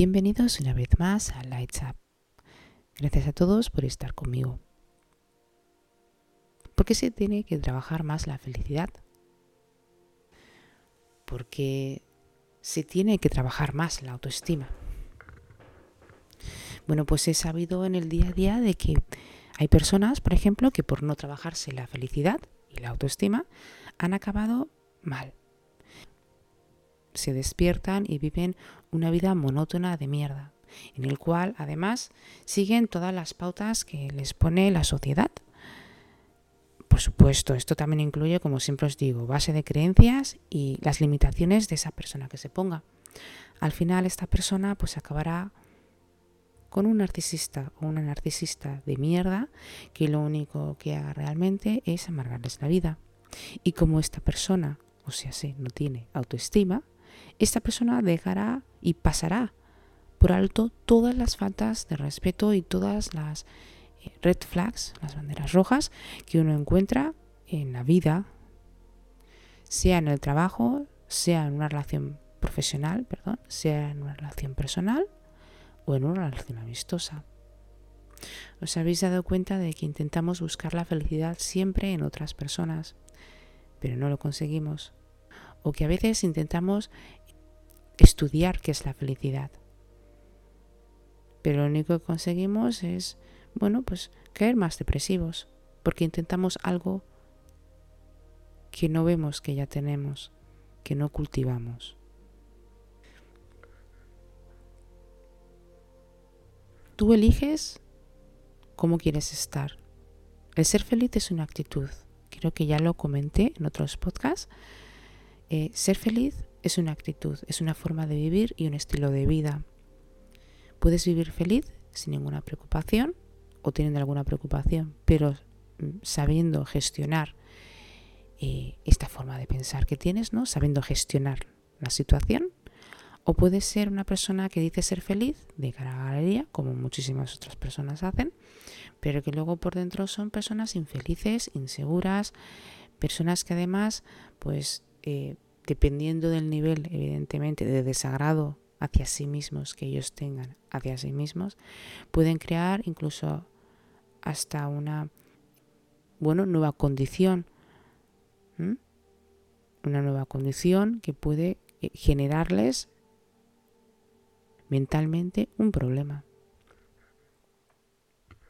Bienvenidos una vez más a Lights Up. Gracias a todos por estar conmigo. ¿Por qué se tiene que trabajar más la felicidad? Porque se tiene que trabajar más la autoestima. Bueno, pues he sabido en el día a día de que hay personas, por ejemplo, que por no trabajarse la felicidad y la autoestima han acabado mal se despiertan y viven una vida monótona de mierda, en el cual además siguen todas las pautas que les pone la sociedad. Por supuesto, esto también incluye, como siempre os digo, base de creencias y las limitaciones de esa persona que se ponga. Al final esta persona pues acabará con un narcisista o una narcisista de mierda que lo único que haga realmente es amargarles la vida. Y como esta persona, o sea, sí, no tiene autoestima, esta persona dejará y pasará por alto todas las faltas de respeto y todas las eh, red flags, las banderas rojas que uno encuentra en la vida, sea en el trabajo, sea en una relación profesional, perdón, sea en una relación personal o en una relación amistosa. ¿Os habéis dado cuenta de que intentamos buscar la felicidad siempre en otras personas, pero no lo conseguimos? O que a veces intentamos estudiar qué es la felicidad. Pero lo único que conseguimos es, bueno, pues caer más depresivos, porque intentamos algo que no vemos que ya tenemos, que no cultivamos. Tú eliges cómo quieres estar. El ser feliz es una actitud. Creo que ya lo comenté en otros podcasts. Eh, ser feliz es una actitud, es una forma de vivir y un estilo de vida. Puedes vivir feliz sin ninguna preocupación o teniendo alguna preocupación, pero mm, sabiendo gestionar eh, esta forma de pensar que tienes, ¿no? Sabiendo gestionar la situación. O puedes ser una persona que dice ser feliz de cara a la galería, como muchísimas otras personas hacen, pero que luego por dentro son personas infelices, inseguras, personas que además, pues, eh, dependiendo del nivel, evidentemente, de desagrado hacia sí mismos que ellos tengan hacia sí mismos, pueden crear incluso hasta una bueno, nueva condición. Una nueva condición que puede eh, generarles mentalmente un problema.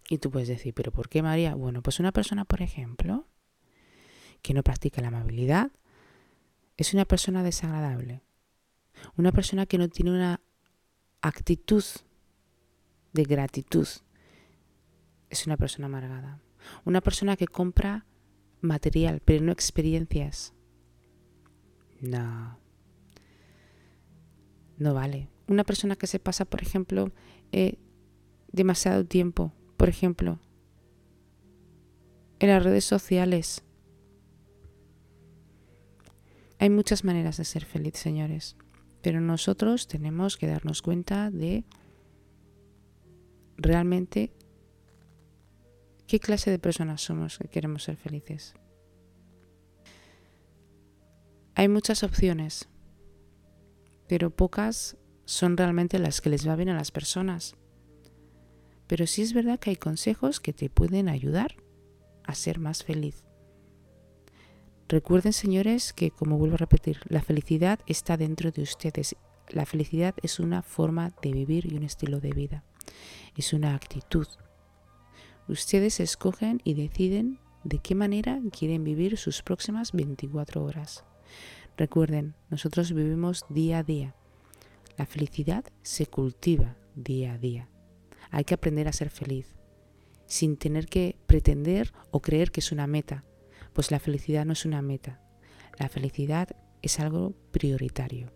Y tú puedes decir, ¿pero por qué María? Bueno, pues una persona, por ejemplo, que no practica la amabilidad, es una persona desagradable. Una persona que no tiene una actitud de gratitud. Es una persona amargada. Una persona que compra material, pero no experiencias. No. No vale. Una persona que se pasa, por ejemplo, eh, demasiado tiempo, por ejemplo, en las redes sociales, hay muchas maneras de ser feliz, señores, pero nosotros tenemos que darnos cuenta de realmente qué clase de personas somos que queremos ser felices. Hay muchas opciones, pero pocas son realmente las que les va bien a las personas. Pero sí es verdad que hay consejos que te pueden ayudar a ser más feliz. Recuerden, señores, que, como vuelvo a repetir, la felicidad está dentro de ustedes. La felicidad es una forma de vivir y un estilo de vida. Es una actitud. Ustedes escogen y deciden de qué manera quieren vivir sus próximas 24 horas. Recuerden, nosotros vivimos día a día. La felicidad se cultiva día a día. Hay que aprender a ser feliz, sin tener que pretender o creer que es una meta, pues la felicidad no es una meta. La felicidad es algo prioritario.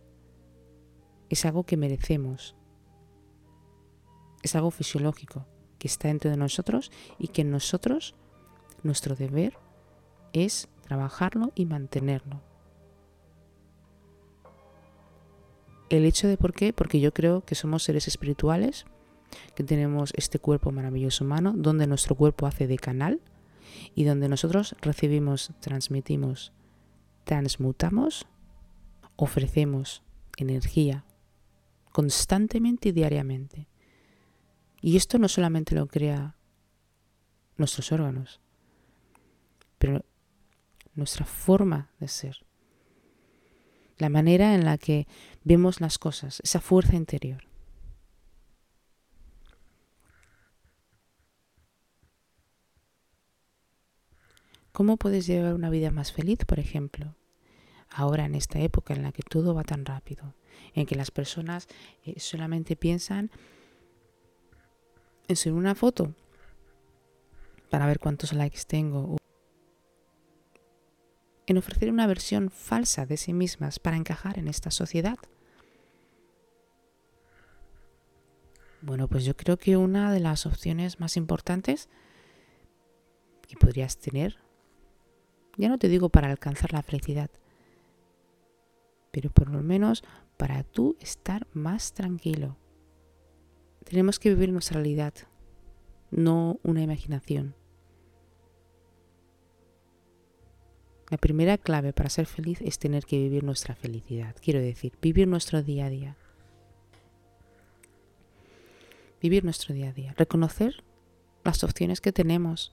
Es algo que merecemos. Es algo fisiológico que está dentro de nosotros y que nosotros, nuestro deber es trabajarlo y mantenerlo. El hecho de por qué, porque yo creo que somos seres espirituales, que tenemos este cuerpo maravilloso humano, donde nuestro cuerpo hace de canal y donde nosotros recibimos, transmitimos, transmutamos, ofrecemos energía constantemente y diariamente. Y esto no solamente lo crea nuestros órganos, pero nuestra forma de ser, la manera en la que vemos las cosas, esa fuerza interior. ¿Cómo puedes llevar una vida más feliz, por ejemplo? Ahora, en esta época en la que todo va tan rápido, en que las personas eh, solamente piensan en subir una foto para ver cuántos likes tengo, en ofrecer una versión falsa de sí mismas para encajar en esta sociedad. Bueno, pues yo creo que una de las opciones más importantes que podrías tener, ya no te digo para alcanzar la felicidad, pero por lo menos para tú estar más tranquilo. Tenemos que vivir nuestra realidad, no una imaginación. La primera clave para ser feliz es tener que vivir nuestra felicidad. Quiero decir, vivir nuestro día a día. Vivir nuestro día a día. Reconocer las opciones que tenemos.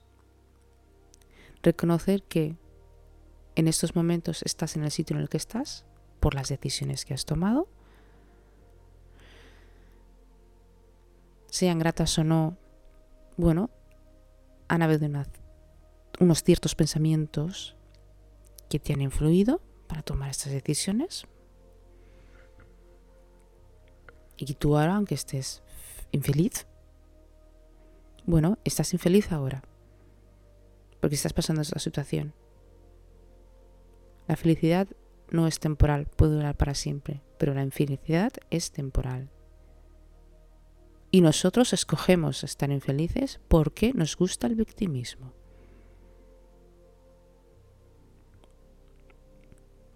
Reconocer que en estos momentos estás en el sitio en el que estás por las decisiones que has tomado. Sean gratas o no, bueno, han habido unos ciertos pensamientos que te han influido para tomar estas decisiones. Y tú ahora, aunque estés infeliz, bueno, estás infeliz ahora, porque estás pasando esta situación. La felicidad no es temporal, puede durar para siempre, pero la infelicidad es temporal. Y nosotros escogemos estar infelices porque nos gusta el victimismo.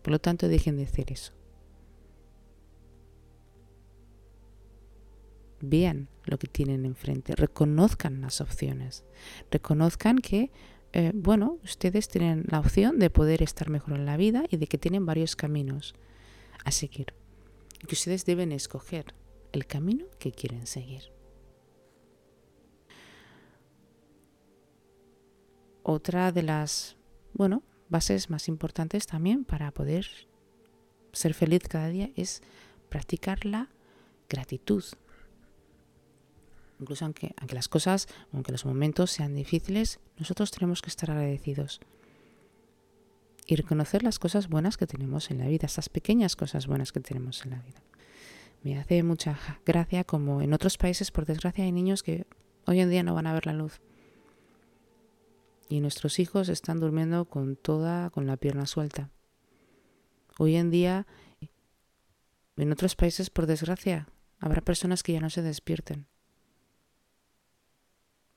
Por lo tanto, dejen de hacer eso. Vean lo que tienen enfrente, reconozcan las opciones, reconozcan que eh, bueno, ustedes tienen la opción de poder estar mejor en la vida y de que tienen varios caminos a seguir. Y que ustedes deben escoger el camino que quieren seguir. Otra de las, bueno, bases más importantes también para poder ser feliz cada día es practicar la gratitud incluso aunque, las cosas, aunque los momentos sean difíciles, nosotros tenemos que estar agradecidos y reconocer las cosas buenas que tenemos en la vida, estas pequeñas cosas buenas que tenemos en la vida. Me hace mucha gracia como en otros países, por desgracia, hay niños que hoy en día no van a ver la luz. Y nuestros hijos están durmiendo con toda, con la pierna suelta. Hoy en día, en otros países, por desgracia, habrá personas que ya no se despierten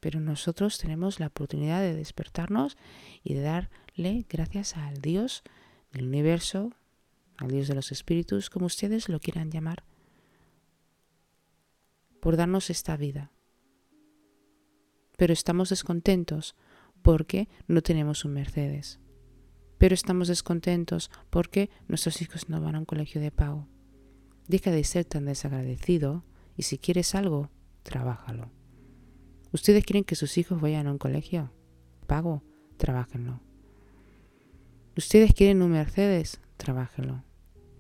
pero nosotros tenemos la oportunidad de despertarnos y de darle gracias al Dios del universo, al Dios de los espíritus, como ustedes lo quieran llamar, por darnos esta vida. Pero estamos descontentos porque no tenemos un Mercedes. Pero estamos descontentos porque nuestros hijos no van a un colegio de pago. Deja de ser tan desagradecido y si quieres algo, trabájalo. ¿Ustedes quieren que sus hijos vayan a un colegio? Pago, trabájenlo. ¿Ustedes quieren un Mercedes? Trabájenlo.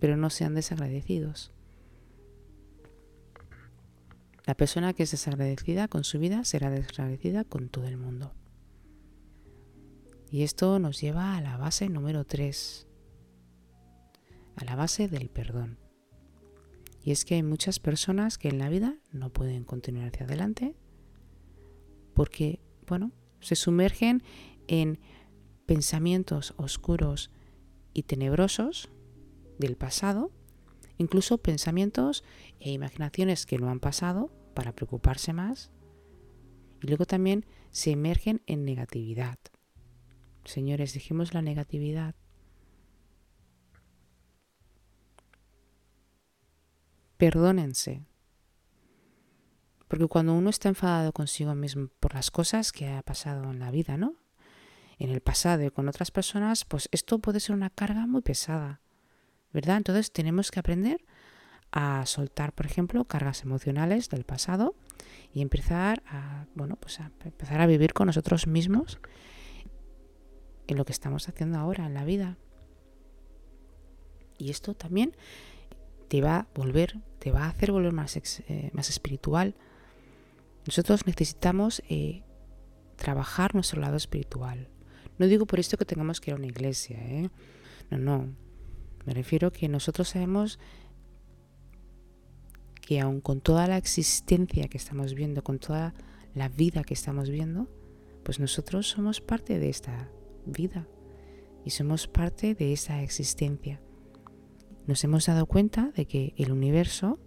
Pero no sean desagradecidos. La persona que es desagradecida con su vida será desagradecida con todo el mundo. Y esto nos lleva a la base número 3, a la base del perdón. Y es que hay muchas personas que en la vida no pueden continuar hacia adelante porque, bueno, se sumergen en pensamientos oscuros y tenebrosos del pasado, incluso pensamientos e imaginaciones que no han pasado para preocuparse más, y luego también se emergen en negatividad. Señores, dejemos la negatividad. Perdónense, porque cuando uno está enfadado consigo mismo por las cosas que ha pasado en la vida, ¿no? En el pasado y con otras personas, pues esto puede ser una carga muy pesada, ¿verdad? Entonces tenemos que aprender a soltar, por ejemplo, cargas emocionales del pasado y empezar a, bueno, pues a empezar a vivir con nosotros mismos en lo que estamos haciendo ahora en la vida. Y esto también te va a volver, te va a hacer volver más, eh, más espiritual. Nosotros necesitamos eh, trabajar nuestro lado espiritual. No digo por esto que tengamos que ir a una iglesia, ¿eh? No, no. Me refiero que nosotros sabemos que aun con toda la existencia que estamos viendo, con toda la vida que estamos viendo, pues nosotros somos parte de esta vida y somos parte de esa existencia. Nos hemos dado cuenta de que el universo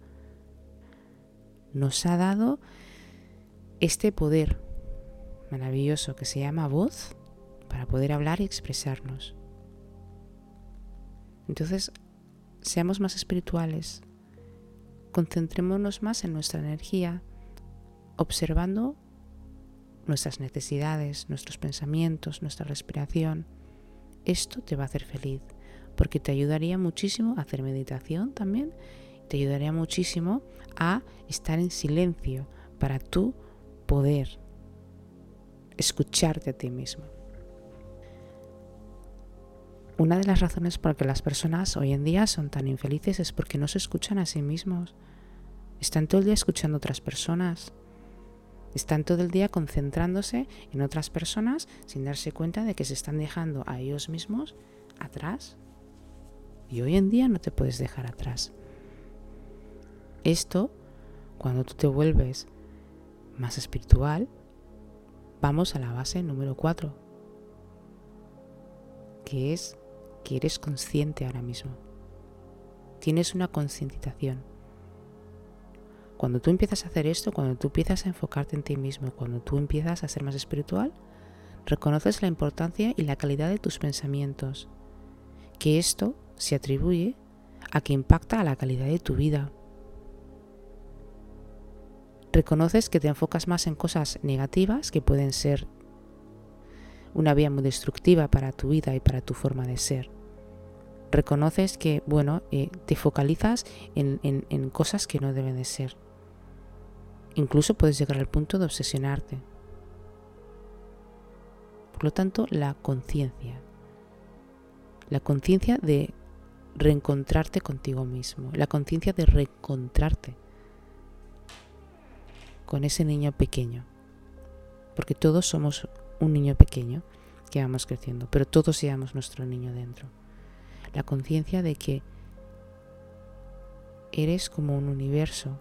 nos ha dado este poder maravilloso que se llama voz para poder hablar y expresarnos. Entonces, seamos más espirituales, concentrémonos más en nuestra energía, observando nuestras necesidades, nuestros pensamientos, nuestra respiración. Esto te va a hacer feliz, porque te ayudaría muchísimo a hacer meditación también, te ayudaría muchísimo a estar en silencio para tú poder escucharte a ti mismo. Una de las razones por que las personas hoy en día son tan infelices es porque no se escuchan a sí mismos. Están todo el día escuchando a otras personas. Están todo el día concentrándose en otras personas sin darse cuenta de que se están dejando a ellos mismos atrás. Y hoy en día no te puedes dejar atrás. Esto, cuando tú te vuelves más espiritual, vamos a la base número 4, que es que eres consciente ahora mismo. Tienes una concientización. Cuando tú empiezas a hacer esto, cuando tú empiezas a enfocarte en ti mismo, cuando tú empiezas a ser más espiritual, reconoces la importancia y la calidad de tus pensamientos, que esto se atribuye a que impacta a la calidad de tu vida. Reconoces que te enfocas más en cosas negativas que pueden ser una vía muy destructiva para tu vida y para tu forma de ser. Reconoces que, bueno, eh, te focalizas en, en cosas que no deben de ser. Incluso puedes llegar al punto de obsesionarte. Por lo tanto, la conciencia. La conciencia de reencontrarte contigo mismo. La conciencia de reencontrarte con ese niño pequeño. Porque todos somos un niño pequeño que vamos creciendo, pero todos llevamos nuestro niño dentro. La conciencia de que eres como un universo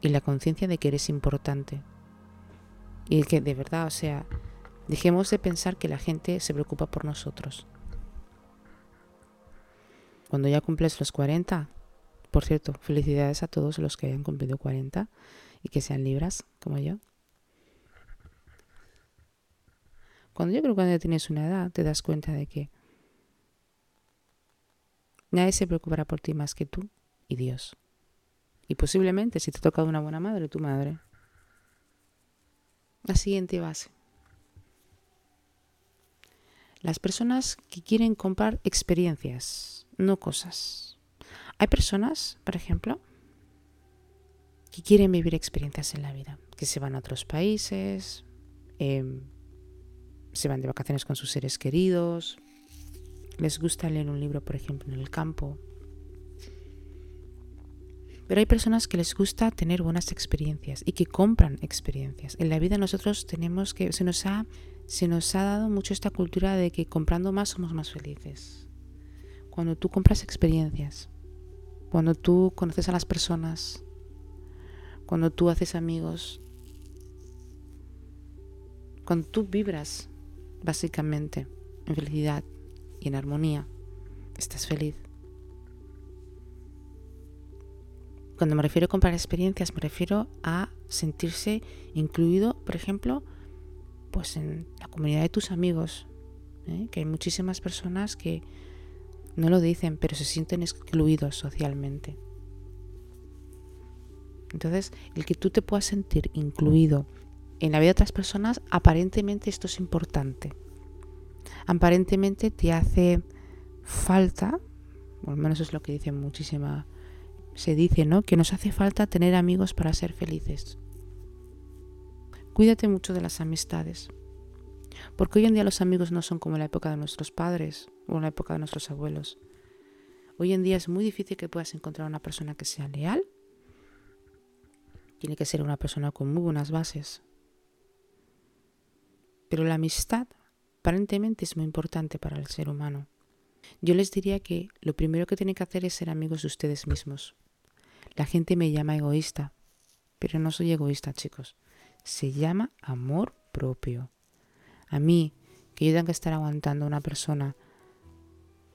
y la conciencia de que eres importante y que de verdad, o sea, dejemos de pensar que la gente se preocupa por nosotros. Cuando ya cumples los 40, por cierto, felicidades a todos los que hayan cumplido 40 y que sean libras como yo. Cuando yo creo que cuando tienes una edad te das cuenta de que nadie se preocupará por ti más que tú y Dios. Y posiblemente si te toca una buena madre, tu madre. La siguiente base. Las personas que quieren comprar experiencias, no cosas. Hay personas, por ejemplo, que quieren vivir experiencias en la vida, que se van a otros países, eh, se van de vacaciones con sus seres queridos, les gusta leer un libro, por ejemplo, en el campo. Pero hay personas que les gusta tener buenas experiencias y que compran experiencias. En la vida nosotros tenemos que, se nos ha, se nos ha dado mucho esta cultura de que comprando más somos más felices. Cuando tú compras experiencias, cuando tú conoces a las personas, cuando tú haces amigos, cuando tú vibras básicamente en felicidad y en armonía, estás feliz. Cuando me refiero a comprar experiencias, me refiero a sentirse incluido, por ejemplo, pues en la comunidad de tus amigos, ¿eh? que hay muchísimas personas que no lo dicen, pero se sienten excluidos socialmente. Entonces, el que tú te puedas sentir incluido en la vida de otras personas, aparentemente esto es importante. Aparentemente te hace falta o al menos es lo que dice muchísima, se dice, ¿no? Que nos hace falta tener amigos para ser felices. Cuídate mucho de las amistades, porque hoy en día los amigos no son como en la época de nuestros padres o en la época de nuestros abuelos. Hoy en día es muy difícil que puedas encontrar una persona que sea leal. Tiene que ser una persona con muy buenas bases. Pero la amistad aparentemente es muy importante para el ser humano. Yo les diría que lo primero que tienen que hacer es ser amigos de ustedes mismos. La gente me llama egoísta, pero no soy egoísta, chicos. Se llama amor propio. A mí, que yo tenga que estar aguantando a una persona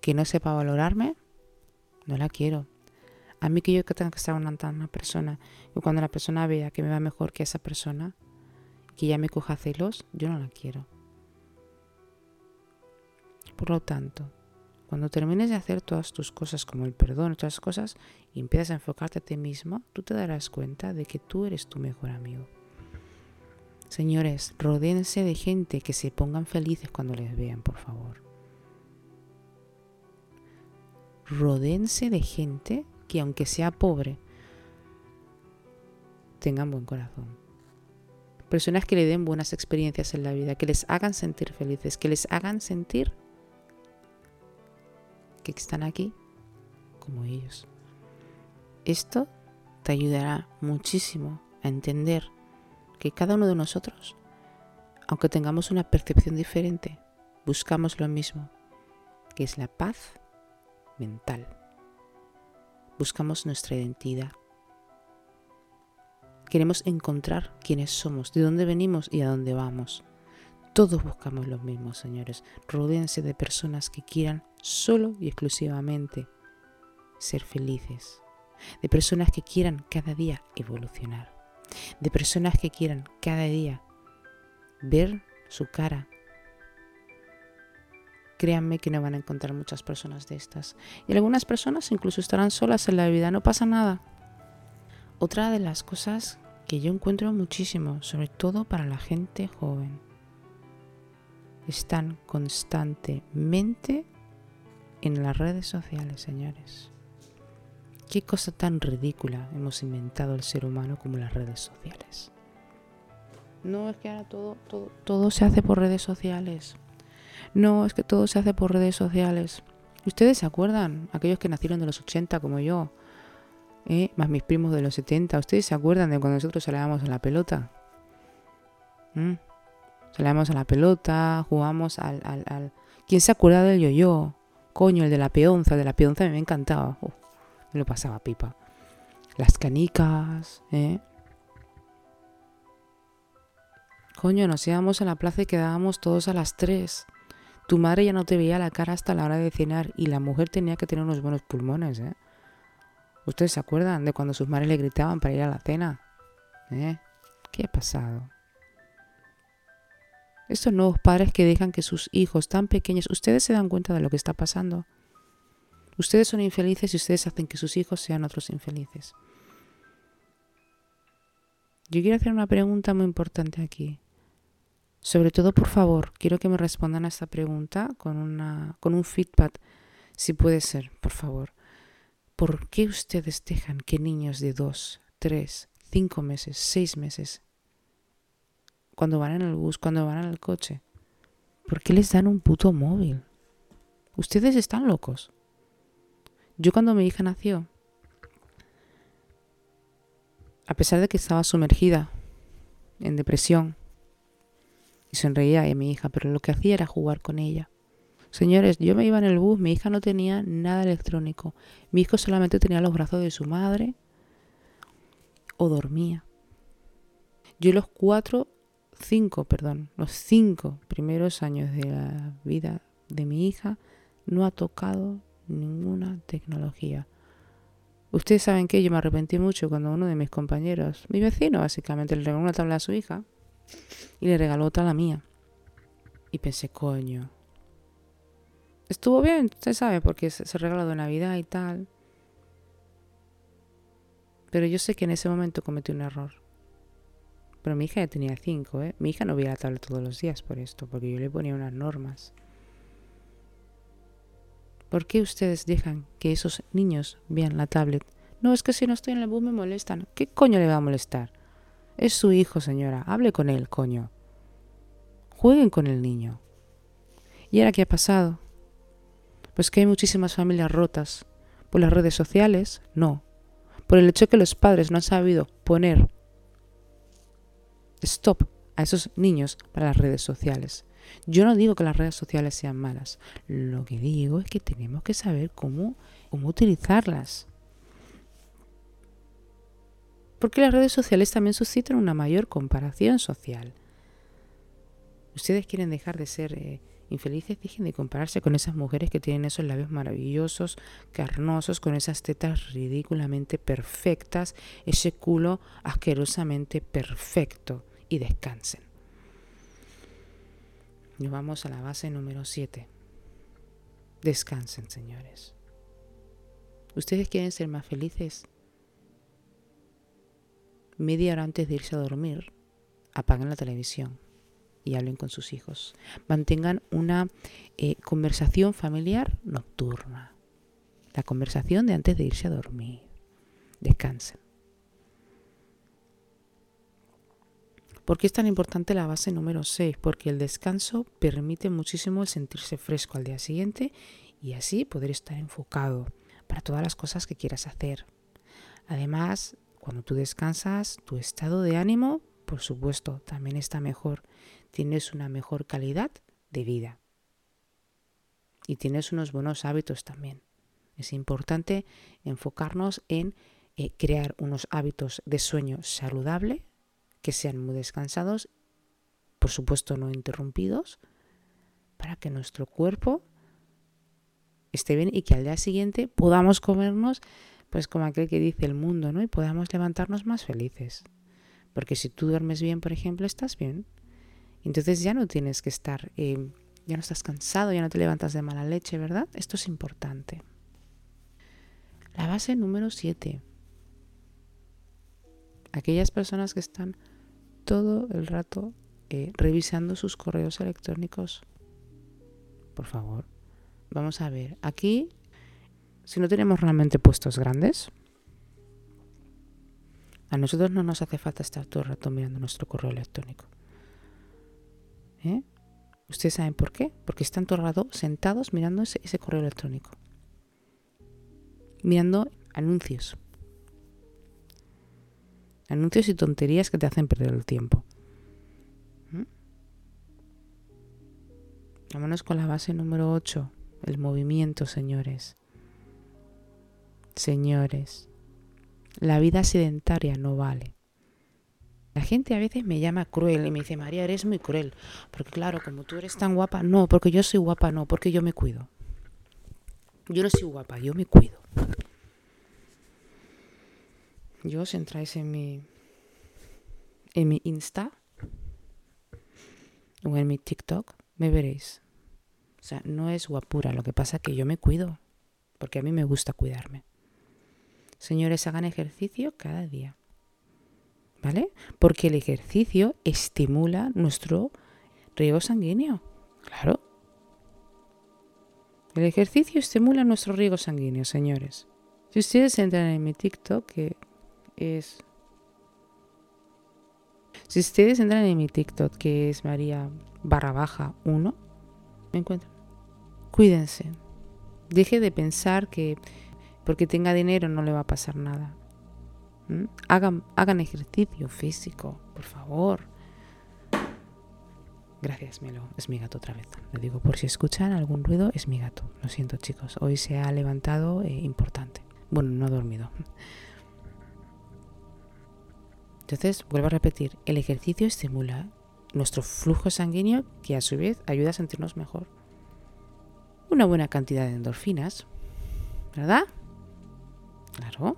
que no sepa valorarme, no la quiero. A mí que yo que tenga que estar aguantando a una persona y cuando la persona vea que me va mejor que esa persona, que ya me coja celos, yo no la quiero. Por lo tanto, cuando termines de hacer todas tus cosas como el perdón las cosas y empiezas a enfocarte a ti mismo, tú te darás cuenta de que tú eres tu mejor amigo. Señores, rodéense de gente que se pongan felices cuando les vean, por favor. Rodéense de gente que aunque sea pobre, tengan buen corazón. Personas que le den buenas experiencias en la vida, que les hagan sentir felices, que les hagan sentir que están aquí como ellos. Esto te ayudará muchísimo a entender que cada uno de nosotros, aunque tengamos una percepción diferente, buscamos lo mismo, que es la paz mental. Buscamos nuestra identidad. Queremos encontrar quiénes somos, de dónde venimos y a dónde vamos. Todos buscamos lo mismo, señores. Rodéense de personas que quieran solo y exclusivamente ser felices. De personas que quieran cada día evolucionar. De personas que quieran cada día ver su cara. Créanme que no van a encontrar muchas personas de estas. Y algunas personas incluso estarán solas en la vida, no pasa nada. Otra de las cosas que yo encuentro muchísimo, sobre todo para la gente joven, están constantemente en las redes sociales, señores. Qué cosa tan ridícula hemos inventado el ser humano como las redes sociales. No es que ahora todo, todo, todo se hace por redes sociales. No, es que todo se hace por redes sociales. ¿Ustedes se acuerdan? Aquellos que nacieron de los 80 como yo, ¿eh? más mis primos de los 70, ¿ustedes se acuerdan de cuando nosotros salíamos a la pelota? ¿Mm? A la pelota, jugamos al. ¿Quién se acuerda del yo-yo? Coño, el de la peonza, de la peonza me encantaba. me lo pasaba pipa. Las canicas, ¿eh? Coño, nos íbamos a la plaza y quedábamos todos a las tres. Tu madre ya no te veía la cara hasta la hora de cenar y la mujer tenía que tener unos buenos pulmones, ¿eh? ¿Ustedes se acuerdan de cuando sus madres le gritaban para ir a la cena? ¿Eh? ¿Qué ha pasado? Estos nuevos padres que dejan que sus hijos tan pequeños, ustedes se dan cuenta de lo que está pasando. Ustedes son infelices y ustedes hacen que sus hijos sean otros infelices. Yo quiero hacer una pregunta muy importante aquí. Sobre todo, por favor, quiero que me respondan a esta pregunta con, una, con un feedback, si puede ser, por favor. ¿Por qué ustedes dejan que niños de dos, tres, cinco meses, seis meses cuando van en el bus, cuando van el coche. ¿Por qué les dan un puto móvil? Ustedes están locos. Yo cuando mi hija nació, a pesar de que estaba sumergida en depresión, y sonreía a mi hija, pero lo que hacía era jugar con ella. Señores, yo me iba en el bus, mi hija no tenía nada electrónico. Mi hijo solamente tenía los brazos de su madre o dormía. Yo los cuatro cinco, perdón, los cinco primeros años de la vida de mi hija no ha tocado ninguna tecnología. Ustedes saben que yo me arrepentí mucho cuando uno de mis compañeros, mi vecino básicamente, le regaló una tabla a su hija y le regaló otra a la mía. Y pensé, coño. Estuvo bien, usted sabe, porque se regaló de Navidad y tal. Pero yo sé que en ese momento cometí un error. Pero mi hija ya tenía cinco, ¿eh? Mi hija no veía la tabla todos los días por esto, porque yo le ponía unas normas. ¿Por qué ustedes dejan que esos niños vean la tablet? No, es que si no estoy en el bus me molestan. ¿Qué coño le va a molestar? Es su hijo, señora. Hable con él, coño. Jueguen con el niño. ¿Y ahora qué ha pasado? Pues que hay muchísimas familias rotas. ¿Por las redes sociales? No. Por el hecho que los padres no han sabido poner stop a esos niños para las redes sociales. Yo no digo que las redes sociales sean malas. Lo que digo es que tenemos que saber cómo, cómo utilizarlas. Porque las redes sociales también suscitan una mayor comparación social. Ustedes quieren dejar de ser eh, infelices, dejen de compararse con esas mujeres que tienen esos labios maravillosos, carnosos, con esas tetas ridículamente perfectas, ese culo asquerosamente perfecto y descansen. Nos vamos a la base número 7. Descansen, señores. ¿Ustedes quieren ser más felices? Media hora antes de irse a dormir, apaguen la televisión y hablen con sus hijos. Mantengan una eh, conversación familiar nocturna. La conversación de antes de irse a dormir. Descansen. ¿Por qué es tan importante la base número 6? Porque el descanso permite muchísimo el sentirse fresco al día siguiente y así poder estar enfocado para todas las cosas que quieras hacer. Además, cuando tú descansas, tu estado de ánimo, por supuesto, también está mejor. Tienes una mejor calidad de vida. Y tienes unos buenos hábitos también. Es importante enfocarnos en eh, crear unos hábitos de sueño saludable que sean muy descansados, por supuesto no interrumpidos, para que nuestro cuerpo esté bien y que al día siguiente podamos comernos, pues como aquel que dice el mundo, ¿no? Y podamos levantarnos más felices. Porque si tú duermes bien, por ejemplo, estás bien. Entonces ya no tienes que estar, eh, ya no estás cansado, ya no te levantas de mala leche, ¿verdad? Esto es importante. La base número 7. Aquellas personas que están todo el rato eh, revisando sus correos electrónicos. Por favor, vamos a ver. Aquí, si no tenemos realmente puestos grandes, a nosotros no nos hace falta estar todo el rato mirando nuestro correo electrónico. ¿Eh? ¿Ustedes saben por qué? Porque están todo el rato sentados mirando ese correo electrónico. Mirando anuncios. Anuncios y tonterías que te hacen perder el tiempo. ¿Mm? Vámonos con la base número 8, el movimiento, señores. Señores, la vida sedentaria no vale. La gente a veces me llama cruel y me dice, María, eres muy cruel. Porque claro, como tú eres tan guapa, no, porque yo soy guapa, no, porque yo me cuido. Yo no soy guapa, yo me cuido. Yo os entráis en mi, en mi Insta o en mi TikTok, me veréis. O sea, no es guapura, lo que pasa que yo me cuido, porque a mí me gusta cuidarme. Señores, hagan ejercicio cada día. ¿Vale? Porque el ejercicio estimula nuestro riego sanguíneo. Claro. El ejercicio estimula nuestro riego sanguíneo, señores. Si ustedes entran en mi TikTok, que es... Si ustedes entran en mi TikTok, que es María barra baja 1, me encuentran. Cuídense. Deje de pensar que porque tenga dinero no le va a pasar nada. ¿Mm? Hagan, hagan ejercicio físico, por favor. Gracias, Melo. Es mi gato otra vez. Lo digo por si escuchan algún ruido, es mi gato. Lo siento, chicos. Hoy se ha levantado eh, importante. Bueno, no ha dormido. Entonces, vuelvo a repetir, el ejercicio estimula nuestro flujo sanguíneo que a su vez ayuda a sentirnos mejor. Una buena cantidad de endorfinas, ¿verdad? Claro.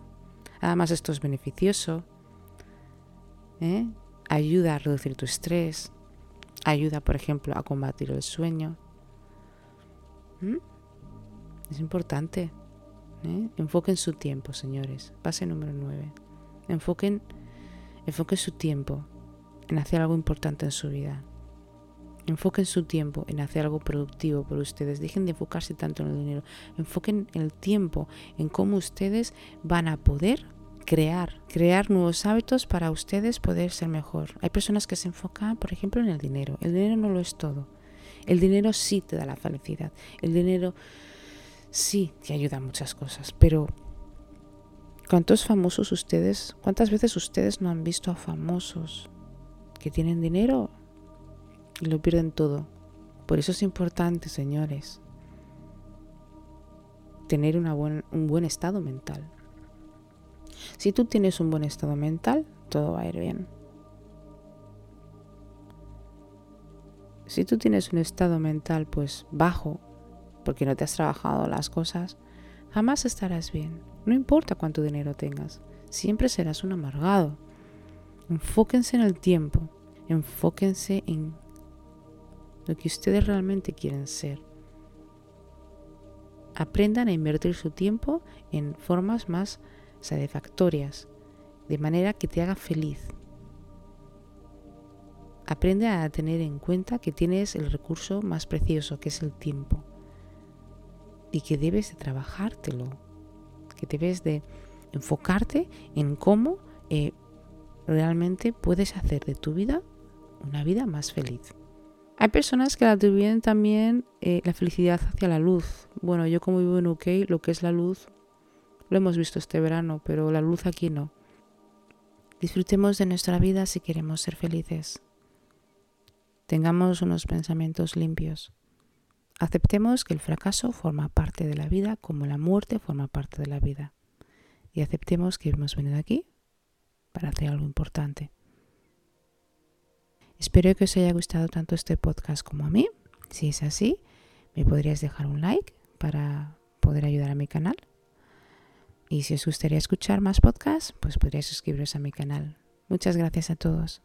Además esto es beneficioso. ¿eh? Ayuda a reducir tu estrés. Ayuda, por ejemplo, a combatir el sueño. Es importante. ¿eh? Enfoquen su tiempo, señores. Pase número 9. Enfoquen Enfoque su tiempo en hacer algo importante en su vida. Enfoquen su tiempo en hacer algo productivo por ustedes. Dejen de enfocarse tanto en el dinero. Enfoquen el tiempo en cómo ustedes van a poder crear, crear nuevos hábitos para ustedes poder ser mejor. Hay personas que se enfocan, por ejemplo, en el dinero. El dinero no lo es todo. El dinero sí te da la felicidad. El dinero sí te ayuda a muchas cosas. Pero, ¿cuántos famosos ustedes, cuántas veces ustedes no han visto a famosos que tienen dinero y lo pierden todo? Por eso es importante, señores, tener una buen, un buen estado mental. Si tú tienes un buen estado mental, todo va a ir bien. Si tú tienes un estado mental pues bajo, porque no te has trabajado las cosas, jamás estarás bien. No importa cuánto dinero tengas, siempre serás un amargado. Enfóquense en el tiempo, enfóquense en lo que ustedes realmente quieren ser. Aprendan a invertir su tiempo en formas más satisfactorias, de manera que te haga feliz. Aprende a tener en cuenta que tienes el recurso más precioso, que es el tiempo, y que debes de trabajártelo, que debes de enfocarte en cómo eh, realmente puedes hacer de tu vida una vida más feliz. Hay personas que atribuyen también eh, la felicidad hacia la luz. Bueno, yo como vivo en UK, lo que es la luz lo hemos visto este verano, pero la luz aquí no. Disfrutemos de nuestra vida si queremos ser felices. Tengamos unos pensamientos limpios. Aceptemos que el fracaso forma parte de la vida como la muerte forma parte de la vida. Y aceptemos que hemos venido aquí para hacer algo importante. Espero que os haya gustado tanto este podcast como a mí. Si es así, me podrías dejar un like para poder ayudar a mi canal. Y si os gustaría escuchar más podcasts, pues podríais suscribiros a mi canal. Muchas gracias a todos.